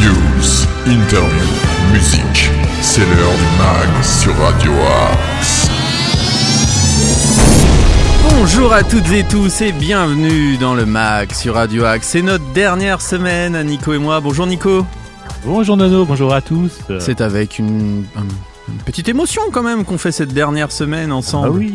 News, interview, musique, c'est l'heure du mag sur Radio Axe. Bonjour à toutes et tous et bienvenue dans le MAG sur Radio Axe. C'est notre dernière semaine, Nico et moi. Bonjour Nico. Bonjour Nono, bonjour à tous. C'est avec une, une petite émotion quand même qu'on fait cette dernière semaine ensemble. Ah oui.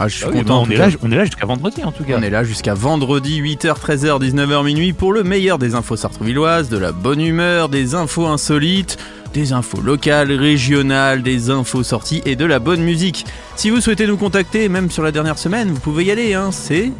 Ah, je suis Ah oui, content. bah, en on, est là, on est là jusqu'à vendredi en tout cas. On est là jusqu'à vendredi 8h, 13h, 19h minuit pour le meilleur des infos sartrouvilloises, de la bonne humeur, des infos insolites, des infos locales, régionales, des infos sorties et de la bonne musique. Si vous souhaitez nous contacter, même sur la dernière semaine, vous pouvez y aller, hein, c'est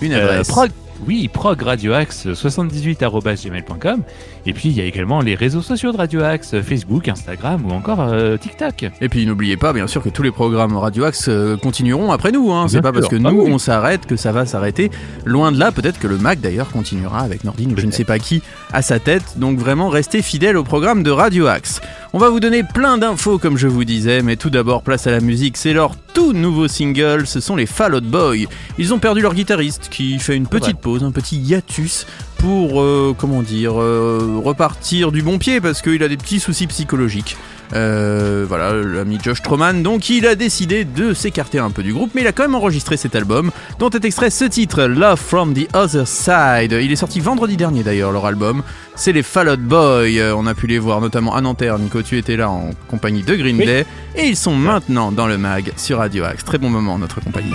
une Euh, adresse. prog, oui, progradioaxe 78@gmail.com et puis il y a également les réseaux sociaux de Radio Axe, Facebook, Instagram ou encore euh, TikTok. Et puis n'oubliez pas, bien sûr, que tous les programmes Radio Axe euh, continueront après nous. Hein. C'est pas parce que Ah nous oui. on s'arrête que ça va s'arrêter. Loin de là, peut-être que le Mac d'ailleurs continuera avec Nordine ou je ne sais pas qui à sa tête. Donc vraiment, restez fidèles au programme de Radio Axe. On va vous donner plein d'infos comme je vous disais, mais tout d'abord place à la musique. C'est leur tout nouveau single, ce sont les Fall Out Boy. Ils ont perdu leur guitariste qui fait une petite pause, un petit hiatus pour, euh, comment dire, euh, repartir du bon pied parce qu'il a des petits soucis psychologiques. Euh, voilà, l'ami Josh Troman, donc il a décidé de s'écarter un peu du groupe, mais il a quand même enregistré cet album, dont est extrait ce titre, Love from the Other Side. Il est sorti vendredi dernier d'ailleurs, leur album. C'est les Fall Out Boy. Euh, On a pu les voir notamment à Nanterre. Nico, tu étais là en compagnie de Green Oui. Day. Et ils sont maintenant dans le mag sur Radio Axe. Très bon moment, notre compagnie.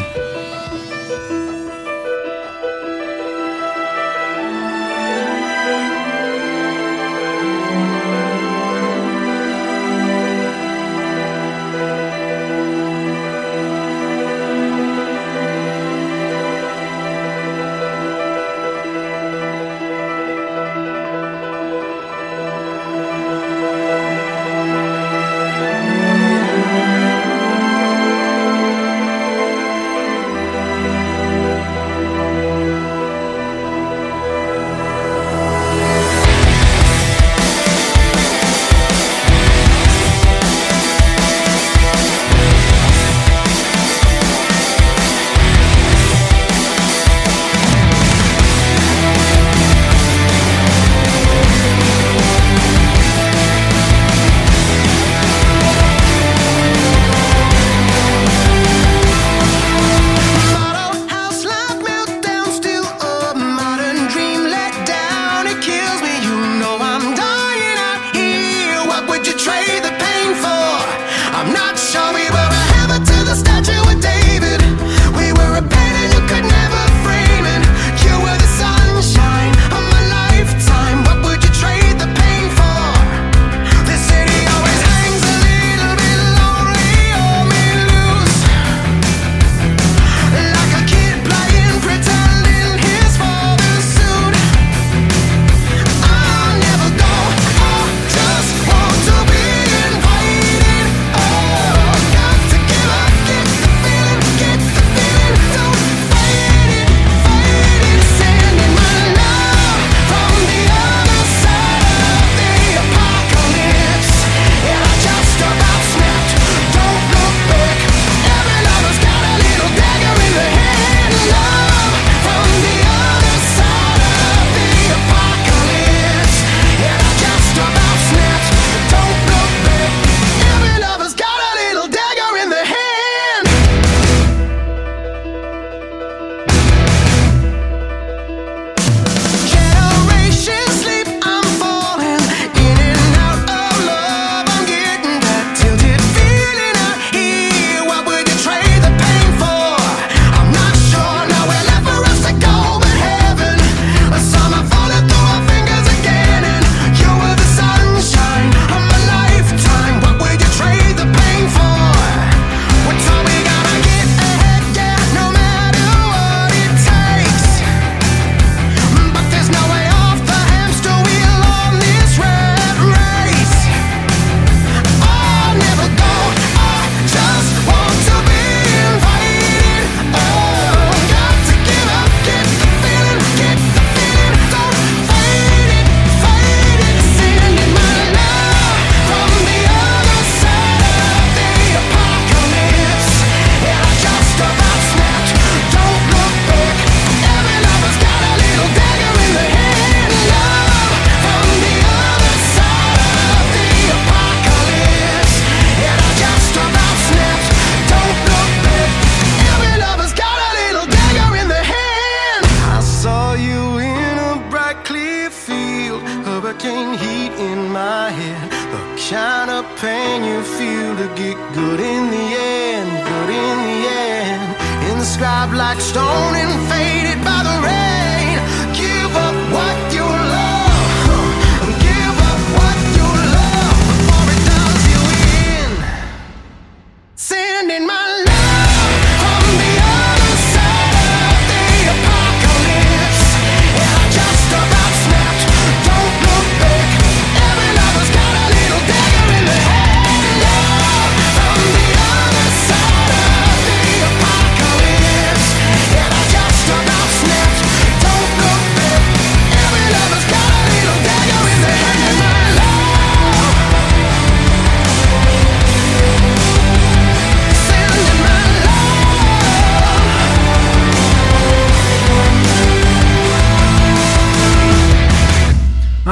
Like stone and faded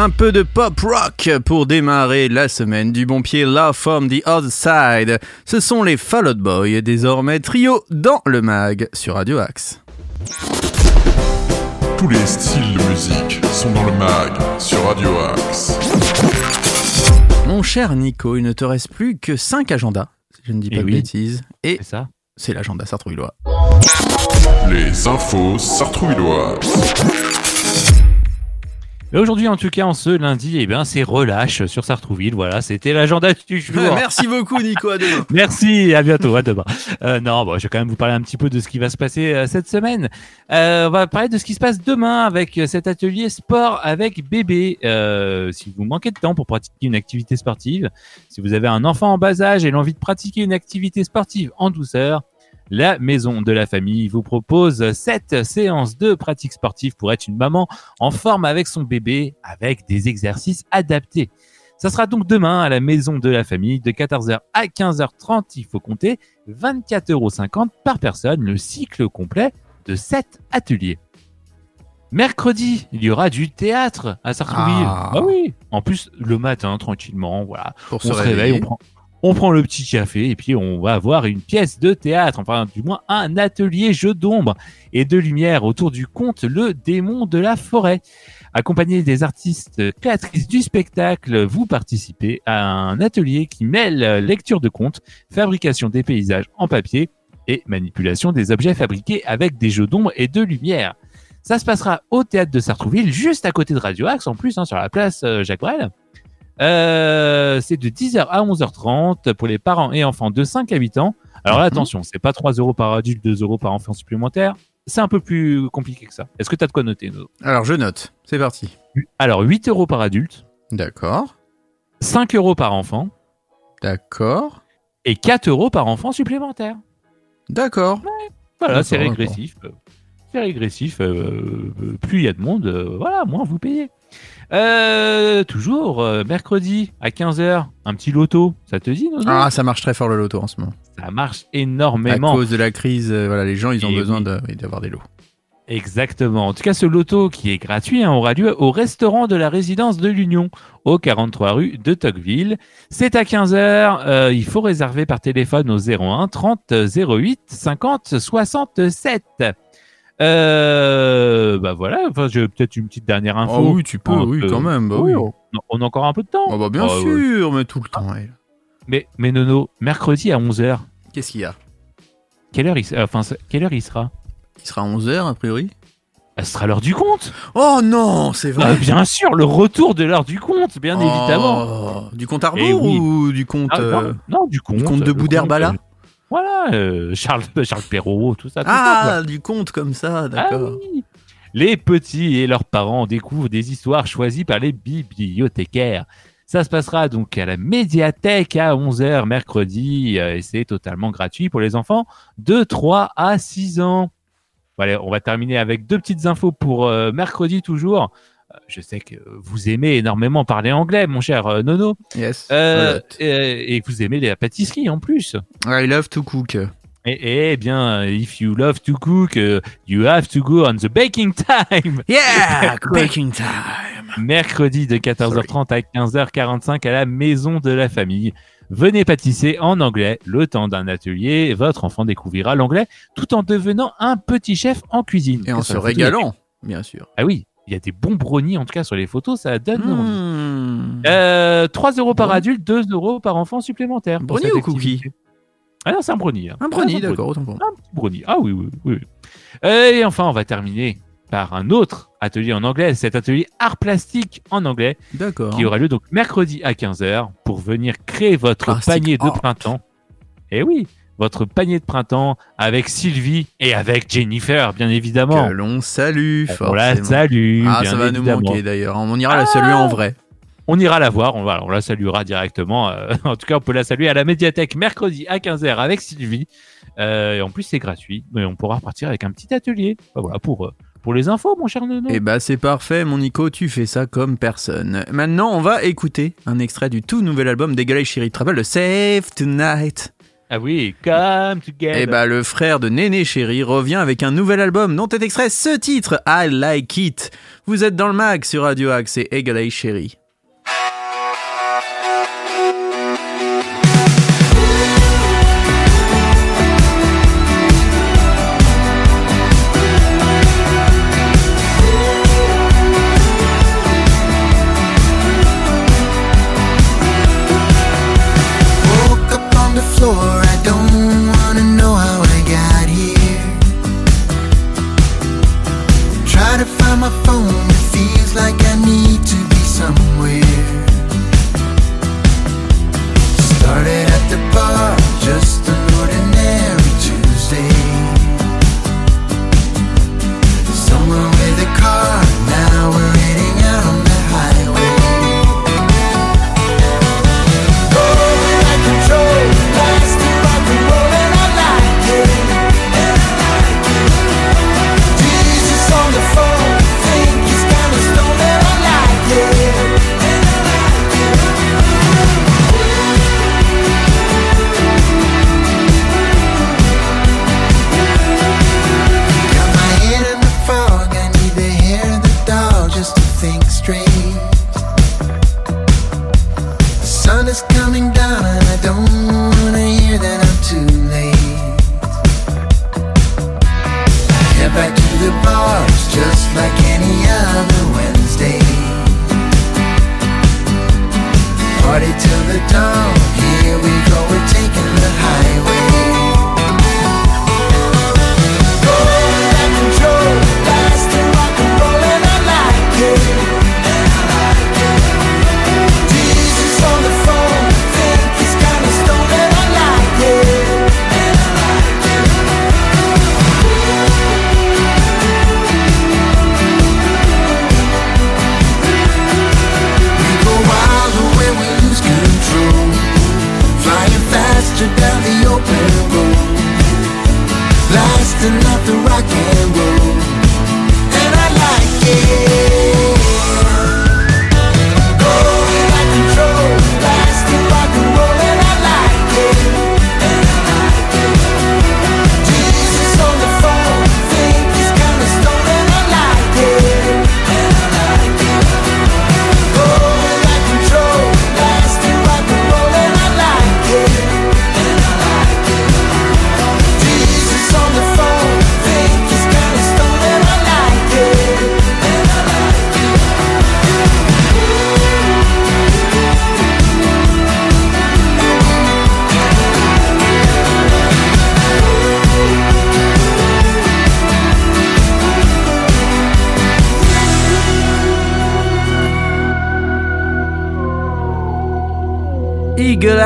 Un peu de pop rock pour démarrer la semaine du bon pied Love from the Other Side. Ce sont les Fall Out Boy, désormais trio dans le mag sur Radio Axe. Tous les styles de musique sont dans le mag sur Radio Axe. Mon cher Nico, il ne te reste plus que 5 agendas, si je ne dis Eh pas de oui. bêtises. Et C'est ça. c'est l'agenda sartrouillois. Les infos sartrouilloises. Aujourd'hui, en tout cas, en ce lundi, eh bien, c'est relâche sur Sartrouville. Voilà, c'était l'agenda du jour. Merci beaucoup Nico, à demain. Merci, à bientôt, à demain. Euh, non, bon, je vais quand même vous parler un petit peu de ce qui va se passer euh, cette semaine. Euh, on va parler de ce qui se passe demain avec euh, cet atelier sport avec bébé. Euh, si vous manquez de temps pour pratiquer une activité sportive, si vous avez un enfant en bas âge et l'envie de pratiquer une activité sportive en douceur, la maison de la famille vous propose sept séances de pratique sportive pour être une maman en forme avec son bébé avec des exercices adaptés. Ça sera donc demain à la maison de la famille de 14h à 15h30. Il faut compter 24,50 euros par personne, le cycle complet de 7 ateliers. Mercredi, il y aura du théâtre à Sartrouville. Ah. Ah oui. En plus, le matin, tranquillement, voilà. Pour On se réveille, on prend, on prend le petit café et puis on va avoir une pièce de théâtre, enfin du moins un atelier jeu d'ombre et de lumière autour du conte Le démon de la forêt. Accompagné des artistes créatrices du spectacle, vous participez à un atelier qui mêle lecture de contes, fabrication des paysages en papier et manipulation des objets fabriqués avec des jeux d'ombre et de lumière. Ça se passera au théâtre de Sartrouville, juste à côté de Radio Axe, en plus, hein, sur la place euh, Jacques Brel. Euh, c'est de 10h à 11h30 pour les parents et enfants de 5 habitants. Alors là, attention, c'est pas 3 euros par adulte, 2 euros par enfant supplémentaire. C'est un peu plus compliqué que ça. Est-ce que tu as de quoi noter Alors je note, c'est parti. Alors, 8 euros par adulte, D'accord, 5 euros par enfant d'accord, et 4 euros par enfant supplémentaire. d'accord. Voilà, c'est régressif. C'est régressif. euh, euh, plus il y a de monde, euh, voilà, moins vous payez. Euh, toujours, euh, mercredi à 15h, un petit loto. Ça te dit, Nono? Ah, ça marche très fort le loto en ce moment. Ça marche À énormément. cause de la crise, euh, voilà, les gens, ils ont Et besoin oui. de- oui, d'avoir des lots. Exactement. En tout cas, ce loto qui est gratuit hein, aura lieu au restaurant de la résidence de l'Union, au 43 rue de Tocqueville. C'est à 15h. il faut réserver par téléphone au 01 30 08 50 67. Euh, bah voilà. Enfin, j'ai peut-être une petite dernière info. Oh oui, tu peux, oui, peu- quand même, bah Oui, oui. on, a encore un peu de temps. Oh bah bien Oh, ouais. sûr, mais tout le temps. ouais. Mais, mais Nono, mercredi à 11h, Qu'est-ce qu'il y a? Quelle heure il, s- enfin, quelle heure il sera? Il sera 11h a priori Ah, Ce sera l'heure du compte. Oh non, c'est Ah, vrai bien sûr, le retour de l'heure du compte, bien évidemment. Oh, Du compte à Eh rebours oui. ou du compte... Ah, euh, non, non, du compte. du compte de Boudherbala compte, euh, Voilà, euh, Charles, Charles Perrault, tout ça. tout ça, Ah, du compte comme ça, d'accord. Ah oui. Les petits et leurs parents découvrent des histoires choisies par les bibliothécaires. Ça se passera donc à la médiathèque à 11h mercredi euh, et c'est totalement gratuit pour les enfants de 3 à 6 ans. Voilà, on va terminer avec deux petites infos pour euh, mercredi toujours. Euh, Je sais que vous aimez énormément parler anglais, mon cher euh, Nono. Yes. Euh, et, et que vous aimez la pâtisserie en plus. I love to cook. Et, eh bien, if you love to cook, uh, you have to go on the baking time. Yeah, baking time. Mercredi de 14h30 à 15h45 à la maison de la famille. Venez pâtisser en anglais le temps d'un atelier. Votre enfant découvrira l'anglais tout en devenant un petit chef en cuisine. Et en se régalant, bien sûr. Ah oui, il y a des bons brownies en tout cas sur les photos, ça donne envie. Mmh. Hmm. Euh, 3 euros par adulte, 2 euros par enfant supplémentaire. Brownie ou cookie. Ah non, c'est un brownie. hein. Un brownie, Ah, d'accord, autant pour moi. Un petit brownie. Ah oui, oui, oui. Et enfin, on va terminer par un autre atelier en anglais. Cet atelier art plastique en anglais D'accord. qui aura lieu donc mercredi à 15h pour venir créer votre Plastic panier de art. printemps. Et oui, votre panier de printemps avec Sylvie et avec Jennifer, bien évidemment. Que l'on salue, On la forcément. salue. Ah, bien ça va nous manquer d'ailleurs. On ira la saluer en vrai. On ira la voir, on, va, on la saluera directement. euh, en tout cas, on peut la saluer à la médiathèque mercredi à 15h avec Sylvie. Euh, et en plus, c'est gratuit. Mais on pourra repartir avec un petit atelier. Voilà, pour, euh, pour les infos, mon cher Nono. Eh bah c'est parfait, mon Nico, tu fais ça comme personne. Maintenant, on va écouter un extrait du tout nouvel album d'Egal et Chéri. Tu te rappelles le Save Tonight Ah oui, come together. Eh bah le frère de Néné Chéri revient avec un nouvel album dont est extrait ce titre, I Like It. Vous êtes dans le mag sur Radio Axe et Egal et Chéri.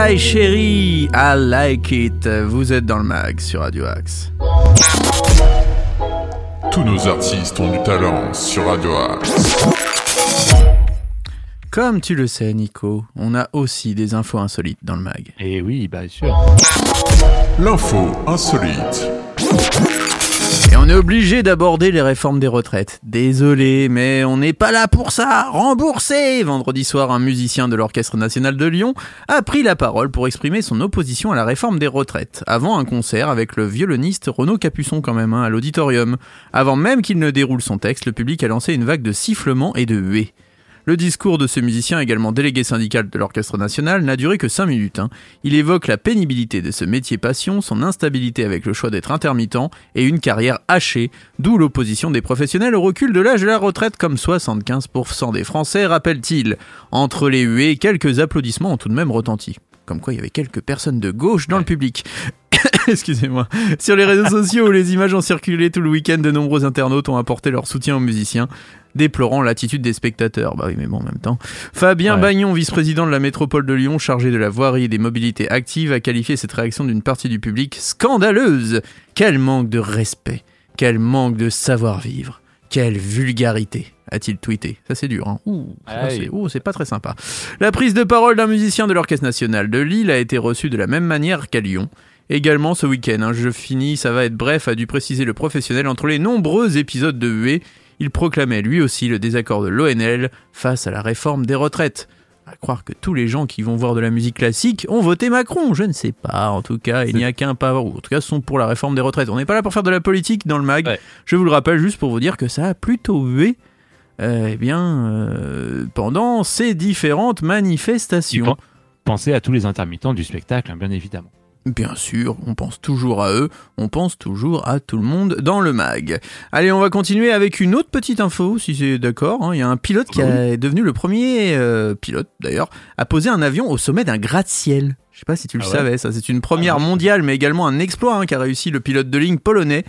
Eagle Eye Chéri, I Like It. Vous êtes dans le mag sur Radio Axe. Tous nos artistes ont du talent sur Radio Axe. Comme tu le sais, Nico, on a aussi des infos insolites dans le mag. Et oui, bien sûr. L'info insolite. Et on est obligé d'aborder les réformes des retraites. Désolé, mais on n'est pas là pour ça. Remboursé Vendredi soir, un musicien de l'Orchestre national de Lyon a pris la parole pour exprimer son opposition à la réforme des retraites, avant un concert avec le violoniste Renaud Capuçon quand même, hein, à l'auditorium. Avant même qu'il ne déroule son texte, le public a lancé une vague de sifflements et de huées. Le discours de ce musicien, également délégué syndical de l'Orchestre National, n'a duré que 5 minutes. hein. Il évoque la pénibilité de ce métier passion, son instabilité avec le choix d'être intermittent et une carrière hachée, d'où l'opposition des professionnels au recul de l'âge de la retraite comme 75% des Français, rappelle-t-il. Entre les huées, quelques applaudissements ont tout de même retenti. Comme quoi il y avait quelques personnes de gauche dans le public. Excusez-moi. Sur les réseaux sociaux où les images ont circulé tout le week-end, de nombreux internautes ont apporté leur soutien aux musiciens, déplorant l'attitude des spectateurs. Bah oui, mais bon, en même temps. Fabien Ouais. Bagnon, vice-président de la métropole de Lyon, chargé de la voirie et des mobilités actives, a qualifié cette réaction d'une partie du public scandaleuse. Quel manque de respect, quel manque de savoir-vivre, quelle vulgarité a-t-il tweeté. Ça c'est dur, hein. C'est ouh, c'est pas très sympa. La prise de parole d'un musicien de l'Orchestre National de Lille a été reçue de la même manière qu'à Lyon. Également ce week-end, hein, je finis, ça va être bref, a dû préciser le professionnel entre les nombreux épisodes de huée. Il proclamait lui aussi le désaccord de l'ONL face à la réforme des retraites. À croire que tous les gens qui vont voir de la musique classique ont voté Macron, je ne sais pas. En tout cas, il n'y a qu'un pas, ou en tout cas, sont pour la réforme des retraites. On n'est pas là pour faire de la politique dans le mag. Ouais. Je vous le rappelle juste pour vous dire que ça a plutôt hué, euh, eh bien, euh, pendant ces différentes manifestations. pen- Pensez à tous les intermittents du spectacle, hein, bien évidemment. Bien sûr, on pense toujours à eux, on pense toujours à tout le monde dans le mag. Allez, on va continuer avec une autre petite info, si c'est d'accord. hein. Il y a un pilote qui est devenu le premier euh, pilote, d'ailleurs, à poser un avion au sommet d'un gratte-ciel. Je sais pas si tu le Ah ouais savais, ça c'est une première Ah, non. mondiale, mais également un exploit hein, qu'a réussi le pilote de ligne polonais,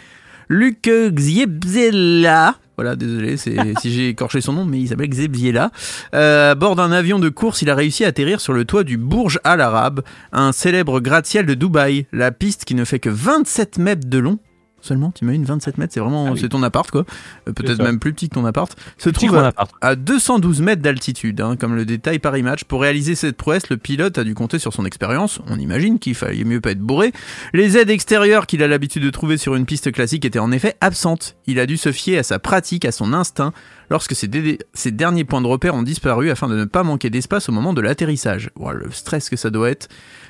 Luc Gziebziela. Voilà, désolé si j'ai écorché son nom, mais il s'appelle Gziebziela. Euh, à bord d'un avion de course, il a réussi à atterrir sur le toit du Burj Al Arab, un célèbre gratte-ciel de Dubaï. La piste qui ne fait que 27 mètres de long. Seulement, t'imagines 27 mètres, c'est vraiment, Ah oui. c'est ton appart quoi. Euh, Peut-être même plus petit que ton appart. Se trouve qu'on à, appart. à 212 mètres d'altitude, hein, comme le détail Paris Match. Pour réaliser cette prouesse, le pilote a dû compter sur son expérience. On imagine qu'il fallait mieux pas être bourré. Les aides extérieures qu'il a l'habitude de trouver sur une piste classique étaient en effet absentes. Il a dû se fier à sa pratique, à son instinct, lorsque ces, derniers points de repère ont disparu afin de ne pas manquer d'espace au moment de l'atterrissage. Voilà, le stress que ça doit être.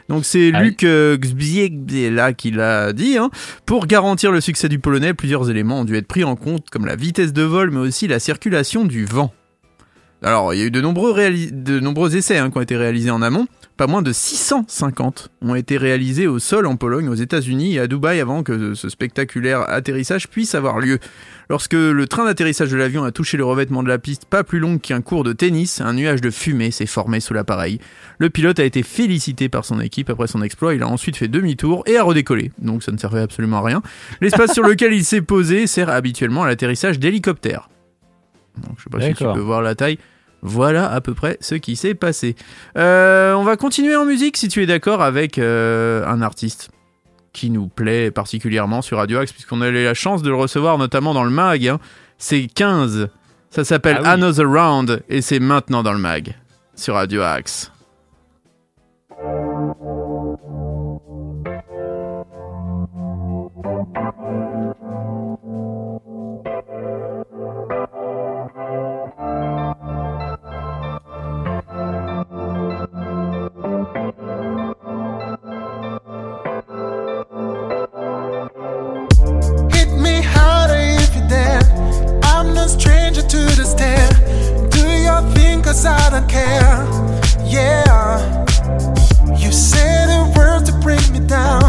Donc c'est Ah Luc euh, qui l'a dit. Hein. Pour garantir le succès du polonais, plusieurs éléments ont dû être pris en compte, comme la vitesse de vol, mais aussi la circulation du vent. Alors, il y a eu de nombreux, réalis- de nombreux essais hein, qui ont été réalisés en amont. Pas moins de 650 ont été réalisés au sol en Pologne, aux États-Unis et à Dubaï avant que ce spectaculaire atterrissage puisse avoir lieu. Lorsque le train d'atterrissage de l'avion a touché le revêtement de la piste pas plus long qu'un cours de tennis, un nuage de fumée s'est formé sous l'appareil. Le pilote a été félicité par son équipe après son exploit, il a ensuite fait demi-tour et a redécollé, donc ça ne servait absolument à rien. L'espace sur lequel il s'est posé sert habituellement à l'atterrissage d'hélicoptères. Donc je sais pas si tu peux voir la taille. Voilà à peu près ce qui s'est passé. Euh, on va continuer en musique si tu es d'accord avec euh, un artiste qui nous plaît particulièrement sur Radio Axe puisqu'on a eu la chance de le recevoir notamment dans le mag. hein. C'est 15. Ça s'appelle Ah oui. Another Round et c'est maintenant dans le mag sur Radio Axe. Stranger to the stare. Do your thing, cause I don't care. Yeah. You said the words to bring me down.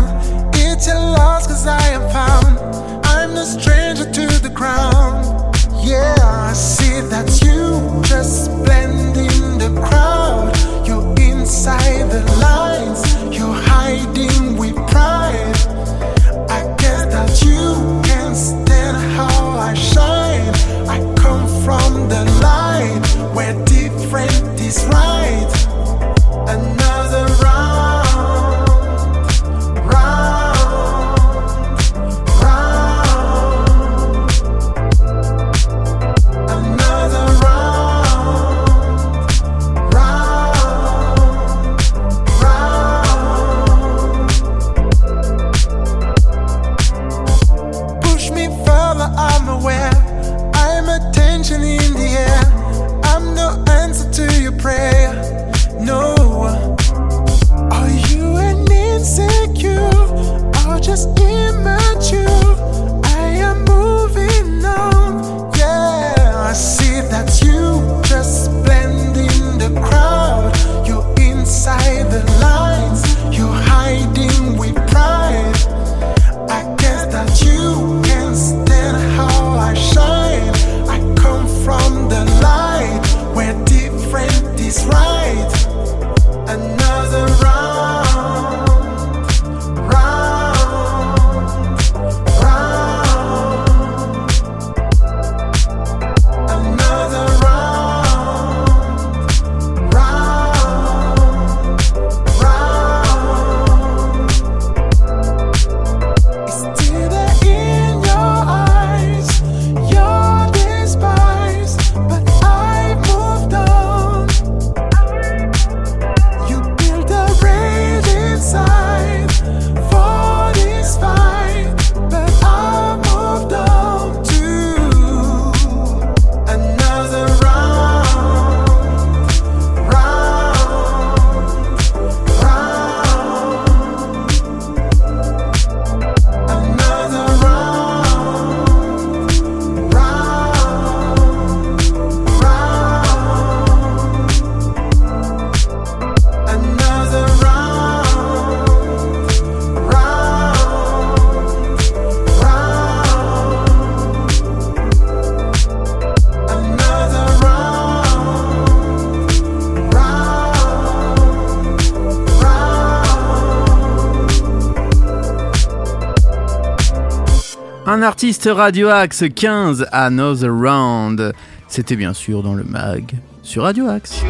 Artiste Radio Axe 15 Another Round. C'était bien sûr dans le mag sur Radio Axe.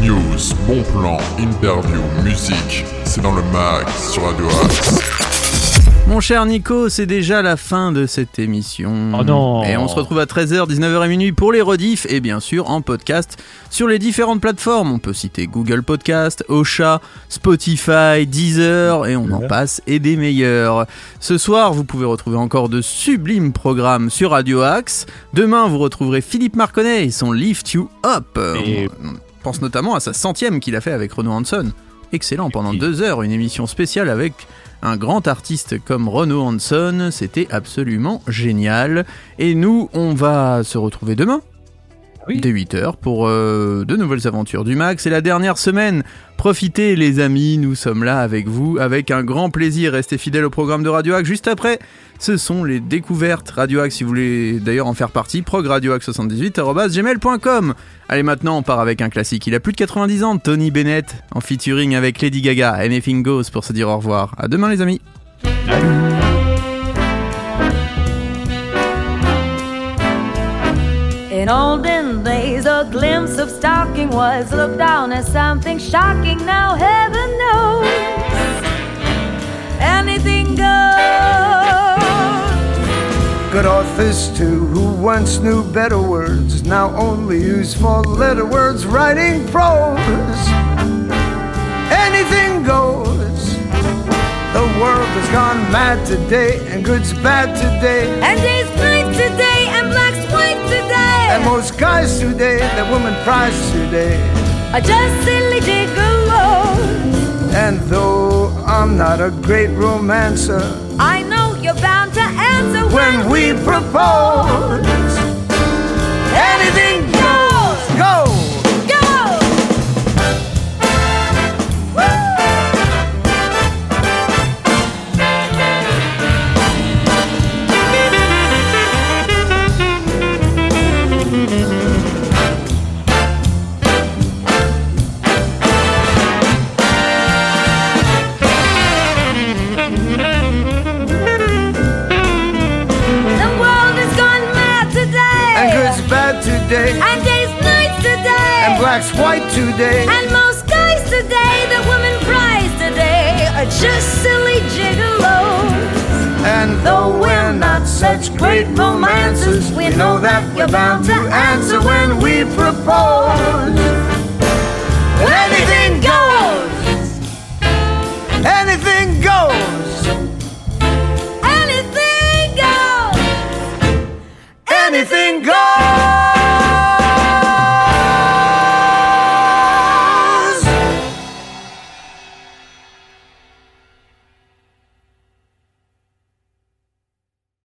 News, bon plan, interview, musique, c'est dans le mag sur Radio Axe. Mon cher Nico, c'est déjà la fin de cette émission. Oh non. Et on se retrouve à 13h, 19h et minuit pour les rediffs et bien sûr en podcast sur les différentes plateformes. On peut citer Google Podcast, Ocha, Spotify, Deezer et on en passe et des meilleurs. Ce soir, vous pouvez retrouver encore de sublimes programmes sur Radio Axe. Demain, vous retrouverez Philippe Marconnet et son Lift You Up. Et- On pense notamment à sa centième qu'il a fait avec Renaud Hanson. Excellent, pendant deux heures, une émission spéciale avec un grand artiste comme Renaud Hanson, c'était absolument génial. Et nous, on va se retrouver demain, Oui. dès 8h, pour euh, de nouvelles aventures du Max. C'est la dernière semaine. Profitez les amis, nous sommes là avec vous, avec un grand plaisir. Restez fidèles au programme de Radio Hack. Juste après, ce sont les découvertes Radio Hack, si vous voulez d'ailleurs en faire partie, progradiohack78.gmail.com. Allez, maintenant, on part avec un classique. Il a plus de 90 ans, Tony Bennett, en featuring avec Lady Gaga. Anything Goes pour se dire au revoir. À demain, les amis. Stalking was looked down as something shocking. Now, heaven knows anything goes. Good authors too, who once knew better words, now only use four letter words writing prose. Anything goes. The world has gone mad today, and good's bad today. And days night today, And most guys today, the woman prize today. are just silly gigolos. And though I'm not a great romancer, I know you're bound to answer when we propose, anything blacks white today. And most guys today, the women prize today, are just silly gigolos. And though we're not such great romances, we know that you're bound to answer when we propose. Anything goes! Anything goes! Anything goes! Anything goes!